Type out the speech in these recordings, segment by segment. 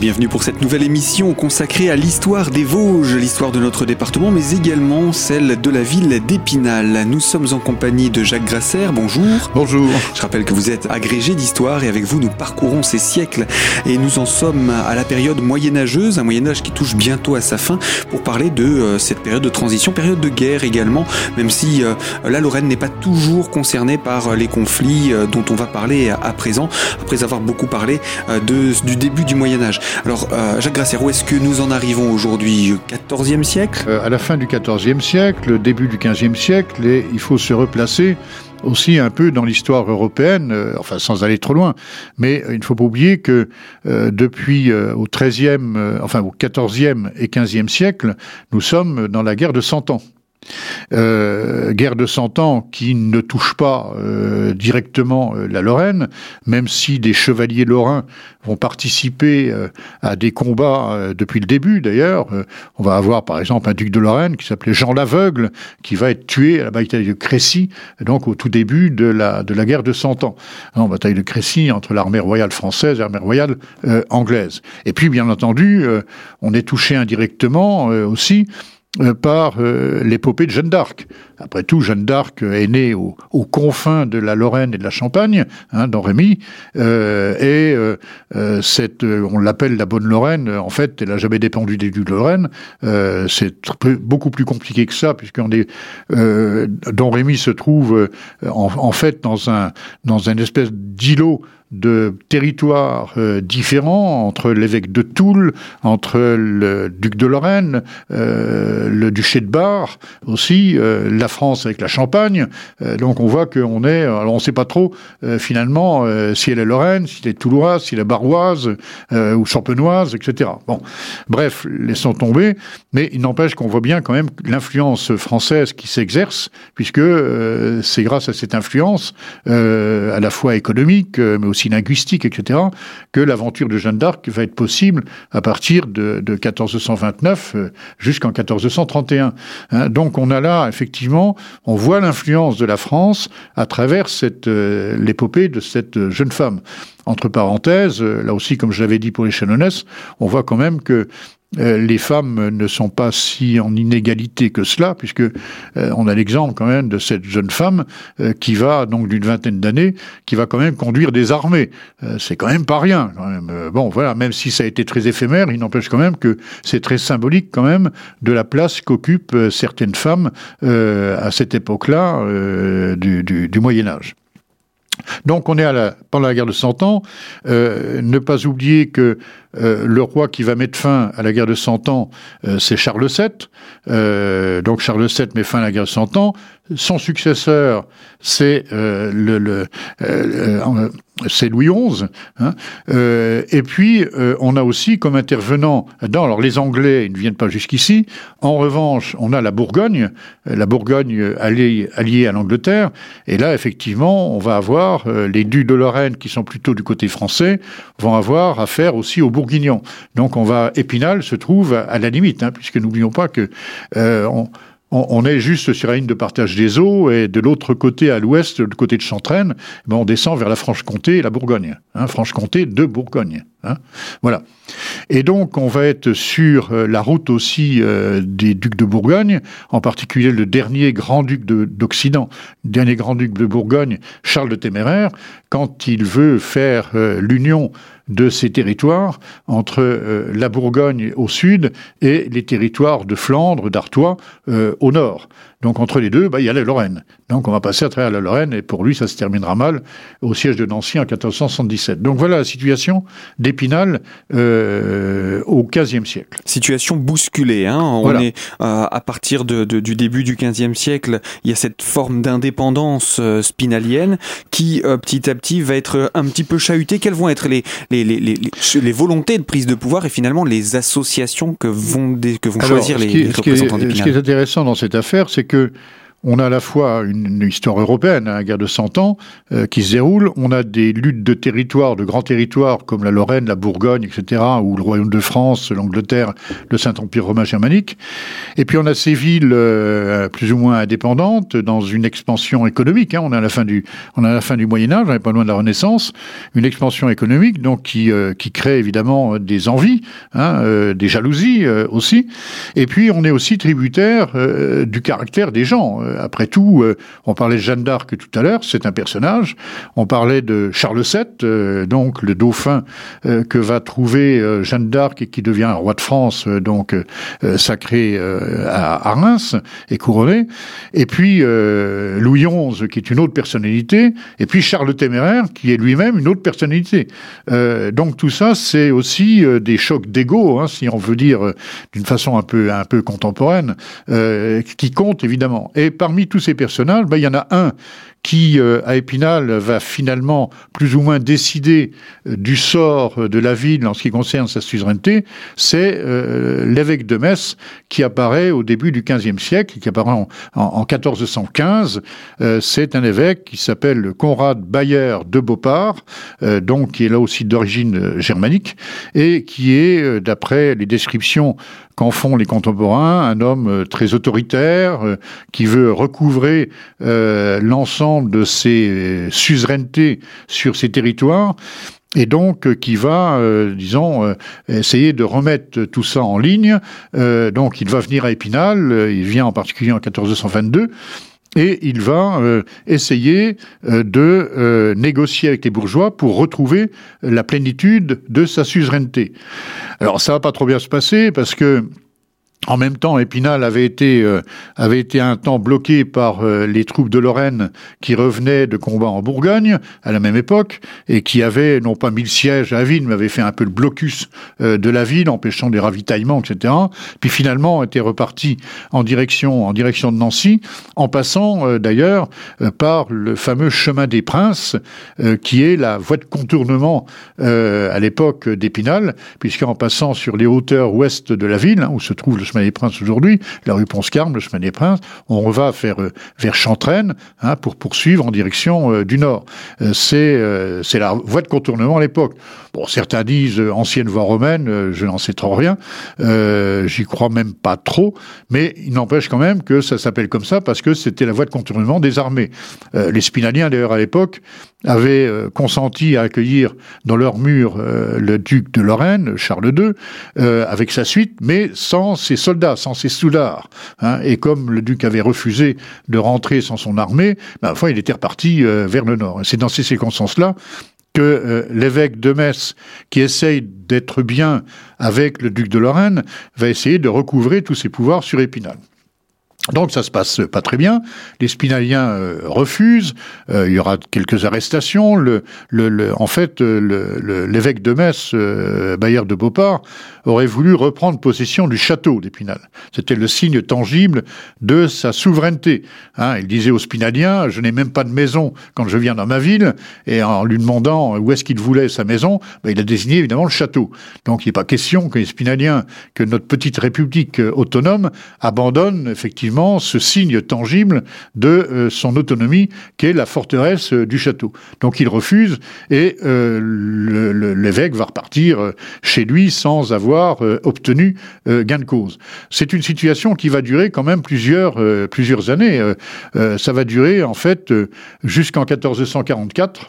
Bienvenue pour cette nouvelle émission consacrée à l'histoire des Vosges, l'histoire de notre département, mais également celle de la ville d'Épinal. Nous sommes en compagnie de Jacques Grasser. Bonjour. Bonjour. Je rappelle que vous êtes agrégé d'histoire et avec vous nous parcourons ces siècles et nous en sommes à la période moyenâgeuse, un Moyen-Âge qui touche bientôt à sa fin pour parler de euh, cette période de transition, période de guerre également, même si euh, la Lorraine n'est pas toujours concernée par les conflits euh, dont on va parler à présent, après avoir beaucoup parlé de, du début du Moyen-Âge. Alors, euh, Jacques Grasser, où est-ce que nous en arrivons aujourd'hui 14e siècle? Euh, À la fin du 14e siècle, début du 15e siècle, et il faut se replacer aussi un peu dans l'histoire européenne, euh, enfin sans aller trop loin, mais il ne faut pas oublier que depuis au 13e, enfin au 14e et 15e siècle, nous sommes dans la guerre de Cent Ans. Euh, guerre de Cent Ans qui ne touche pas euh, directement euh, la Lorraine, même si des chevaliers lorrains vont participer à des combats depuis le début d'ailleurs. on va avoir par exemple un duc de Lorraine qui s'appelait Jean l'Aveugle, qui va être tué à la bataille de Crécy, donc au tout début de la, de la guerre de Cent Ans. La bataille de Crécy entre l'armée royale française et l'armée royale anglaise. Et puis bien entendu, on est touché indirectement aussi par euh, l'épopée de Jeanne d'Arc. Après tout, Jeanne d'Arc est née aux confins de la Lorraine et de la Champagne, hein, dans Rémy, euh, et euh, cette, on l'appelle la bonne Lorraine. En fait, elle n'a jamais dépendu des de Lorraine. c'est beaucoup plus compliqué que ça, puisqu'on est, dans Rémy se trouve en, en, fait dans un dans une espèce d'îlot de territoires euh, différents entre l'évêque de Toul, entre le duc de Lorraine, euh, le duché de Bar aussi, euh, la France avec la Champagne. donc on voit qu'on est, alors on ne sait pas trop finalement si elle est Lorraine, si elle est touloise, si elle est baroise ou champenoise, etc. Bon, bref, laissons tomber. Mais il n'empêche qu'on voit bien quand même l'influence française qui s'exerce, puisque c'est grâce à cette influence à la fois économique, mais aussi linguistique, etc., que l'aventure de Jeanne d'Arc va être possible à partir de, 1429 euh, jusqu'en 1431. Hein. donc on a là, effectivement, on voit l'influence de la France à travers euh, l'épopée de cette jeune femme. Entre parenthèses, euh, là aussi, comme je l'avais dit pour les Chénonès, on voit quand même que euh, les femmes ne sont pas si en inégalité que cela, puisque euh, on a l'exemple quand même de cette jeune femme euh, qui va donc d'une vingtaine d'années, qui va quand même conduire des armées. c'est quand même pas rien. Quand même. bon, voilà, même si ça a été très éphémère, il n'empêche quand même que c'est très symbolique quand même de la place qu'occupent certaines femmes à cette époque-là du, Moyen Âge. Donc on est à la, pendant la guerre de Cent Ans. Ne pas oublier que euh, le roi qui va mettre fin à la guerre de Cent Ans, euh, c'est Charles VII. donc Charles VII met fin à la guerre de Cent Ans. Son successeur, c'est Louis XI. Hein. Euh, et puis, euh, on a aussi comme intervenant, dans, alors les Anglais, ils ne viennent pas jusqu'ici. En revanche, on a la Bourgogne, euh, la Bourgogne alliée, à l'Angleterre. Et là, effectivement, on va avoir les ducs de Lorraine, qui sont plutôt du côté français, vont avoir affaire aussi aux Donc, on va, Épinal se trouve à, la limite, hein, puisque n'oublions pas que on, on, est juste sur la ligne de partage des eaux et de l'autre côté, à l'ouest, du côté de Chantraine, ben on descend vers la Franche-Comté et la Bourgogne. Hein, Franche-Comté de Bourgogne. Hein, voilà. Et donc, on va être sur euh, la route aussi euh, des ducs de Bourgogne, en particulier le dernier grand-duc d'Occident, dernier grand-duc de Bourgogne, Charles de Téméraire, quand il veut faire euh, l'union de ces territoires entre la Bourgogne au sud et les territoires de Flandre, d'Artois au nord. Donc entre les deux, bah, il y a la Lorraine. Donc on va passer à travers la Lorraine et pour lui, ça se terminera mal au siège de Nancy en 1477. Donc voilà la situation d'Épinal euh, au XVe siècle. Situation bousculée. Hein on est euh, à partir de, du début du XVe siècle, il y a cette forme d'indépendance euh, spinalienne qui euh, petit à petit va être un petit peu chahutée. Quelles vont être les, les, les, les, les volontés de prise de pouvoir et finalement les associations que vont, que vont choisir les, représentants d'Épinal? Ce qui est intéressant dans cette affaire, c'est que on a à la fois une, histoire européenne, hein, la guerre de Cent Ans, euh, qui se déroule. On a des luttes de territoires, de grands territoires, comme la Lorraine, la Bourgogne, etc., ou le Royaume de France, l'Angleterre, le Saint-Empire romain germanique. Et puis on a ces villes euh, plus ou moins indépendantes dans une expansion économique. Hein. On, est à la fin du, on est à la fin du Moyen Âge, on n'est pas loin de la Renaissance. Une expansion économique donc qui, euh, crée évidemment des envies, hein, des jalousies aussi. Et puis on est aussi tributaire du caractère des gens après tout, euh, on parlait de Jeanne d'Arc tout à l'heure, c'est un personnage. On parlait de Charles VII, euh, donc le dauphin que va trouver Jeanne d'Arc et qui devient roi de France, donc sacré à, Reims et couronné. Et puis Louis XI, qui est une autre personnalité. Et puis Charles le Téméraire, qui est lui-même une autre personnalité. donc tout ça, c'est aussi des chocs d'ego, hein, si on veut dire d'une façon un peu un peu contemporaine, qui comptent évidemment. Parmi tous ces personnages, ben, il y en a un qui, euh, à Épinal, va finalement plus ou moins décider euh, du sort de la ville en ce qui concerne sa suzeraineté, c'est euh, l'évêque de Metz qui apparaît au début du XVe siècle, qui apparaît en, en, 1415. c'est un évêque qui s'appelle Conrad Bayer de Beaupart, donc qui est là aussi d'origine germanique, et qui est, d'après les descriptions qu'en font les contemporains, un homme très autoritaire, qui veut recouvrer l'ensemble de ses suzerainetés sur ces territoires et donc euh, qui va, euh, disons, euh, essayer de remettre tout ça en ligne. donc il va venir à Épinal, il vient en particulier en 1422, et il va essayer de négocier avec les bourgeois pour retrouver la plénitude de sa suzeraineté. Alors ça va pas trop bien se passer parce que en même temps, Épinal avait été, euh, avait été un temps bloqué par euh, les troupes de Lorraine qui revenaient de combats en Bourgogne à la même époque et qui avaient non pas mis le siège à la ville, mais avaient fait un peu le blocus euh, de la ville, empêchant des ravitaillements, etc. Puis finalement, était reparti en direction, en direction de Nancy, en passant d'ailleurs par le fameux chemin des Princes, qui est la voie de contournement à l'époque d'Épinal, puisqu'en passant sur les hauteurs ouest de la ville, hein, où se trouve le chemin des Princes aujourd'hui, la rue Ponce-Carme, le chemin des Princes, on va vers, euh, vers Chantraine hein, pour poursuivre en direction euh, du nord. Euh, c'est c'est la voie de contournement à l'époque. Bon, certains disent ancienne voie romaine, je n'en sais trop rien, j'y crois même pas trop, mais il n'empêche quand même que ça s'appelle comme ça parce que c'était la voie de contournement des armées. les Spinaliens, d'ailleurs, à l'époque, avaient consenti à accueillir dans leur mur le duc de Lorraine, Charles II, avec sa suite, mais sans ses soldats, sans ses soulards. Hein, et comme le duc avait refusé de rentrer sans son armée, ben, enfin, il était reparti euh, vers le nord. C'est dans ces circonstances-là que euh, l'évêque de Metz, qui essaye d'être bien avec le duc de Lorraine, va essayer de recouvrer tous ses pouvoirs sur Épinal. Donc ça se passe pas très bien. Les Spinaliens euh, refusent. Euh, il y aura quelques arrestations. En fait, euh, l'évêque de Metz, Bayer de Beauport, aurait voulu reprendre possession du château d'Épinal. C'était le signe tangible de sa souveraineté. Hein, il disait aux Spinaliens "Je n'ai même pas de maison quand je viens dans ma ville." Et en lui demandant où est-ce qu'il voulait sa maison, ben, il a désigné évidemment le château. Donc il n'est pas question que les Spinaliens, que notre petite république autonome abandonne effectivement ce signe tangible de euh, son autonomie qu'est la forteresse euh, du château. Donc il refuse et euh, l'évêque va repartir chez lui sans avoir obtenu gain de cause. C'est une situation qui va durer quand même plusieurs, plusieurs années. ça va durer en fait jusqu'en 1444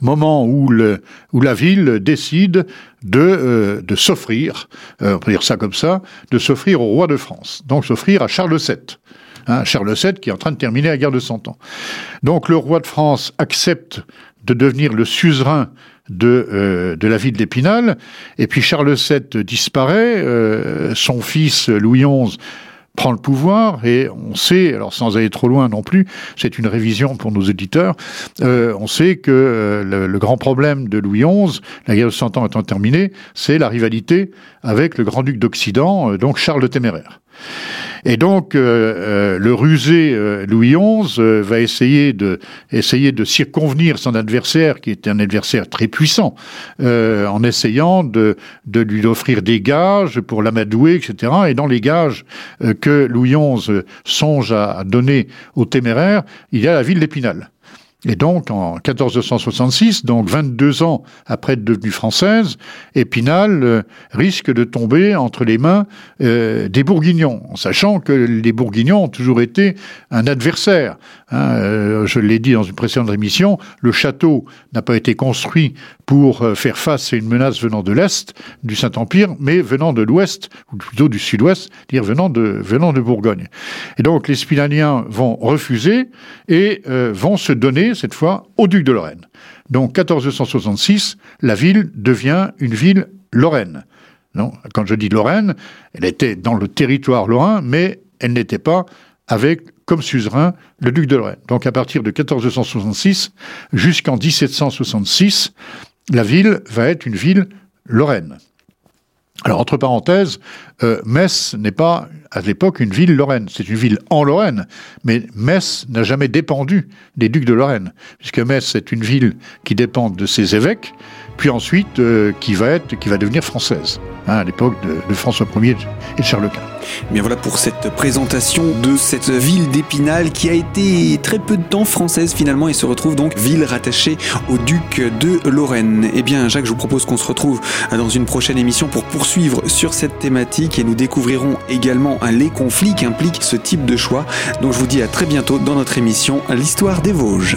moment où, le, où la ville décide de, euh, de s'offrir, euh, on peut dire ça comme ça, de s'offrir au roi de France, donc s'offrir à Charles VII. Hein, Charles VII qui est en train de terminer la guerre de Cent Ans. Donc le roi de France accepte de devenir le suzerain de, euh, de la ville d'Épinal, et puis Charles VII disparaît, son fils Louis XI prend le pouvoir et on sait, alors sans aller trop loin non plus, c'est une révision pour nos éditeurs, euh, on sait que euh, le, grand problème de Louis XI, la guerre de Cent Ans étant terminée, c'est la rivalité avec le grand-duc d'Occident, euh, donc Charles le Téméraire. Et donc, le rusé Louis XI va essayer de, essayer de circonvenir son adversaire, qui était un adversaire très puissant, en essayant de, de lui offrir des gages pour l'amadouer, etc. Et dans les gages que Louis XI songe à donner aux téméraires, il y a la ville d'Épinal. Et donc, en 1466, donc 22 ans après être devenue française, Épinal euh, risque de tomber entre les mains euh, des Bourguignons, en sachant que les Bourguignons ont toujours été un adversaire. Hein. Euh, je l'ai dit dans une précédente émission, le château n'a pas été construit pour faire face à une menace venant de l'Est du Saint-Empire, mais venant de l'Ouest, ou plutôt du Sud-Ouest, dire venant de, venant de Bourgogne. Et donc, les Spinaliens vont refuser et vont se donner cette fois, au duc de Lorraine. Donc 1466, la ville devient une ville lorraine. Non, quand je dis Lorraine, elle était dans le territoire lorrain, mais elle n'était pas avec comme suzerain le duc de Lorraine. Donc à partir de 1466 jusqu'en 1766, la ville va être une ville lorraine. Alors, entre parenthèses, euh, Metz n'est pas, à l'époque, une ville lorraine. C'est une ville en Lorraine, mais Metz n'a jamais dépendu des ducs de Lorraine, puisque Metz est une ville qui dépend de ses évêques, puis ensuite euh, qui va être, qui va devenir française, hein, à l'époque de, François Ier et de Charles Quint. Bien voilà pour cette présentation de cette ville d'Épinal qui a été très peu de temps française finalement et se retrouve donc ville rattachée au duc de Lorraine. Eh bien Jacques, je vous propose qu'on se retrouve dans une prochaine émission pour poursuivre sur cette thématique et nous découvrirons également les conflits qui impliquent ce type de choix. Donc je vous dis à très bientôt dans notre émission L'histoire des Vosges.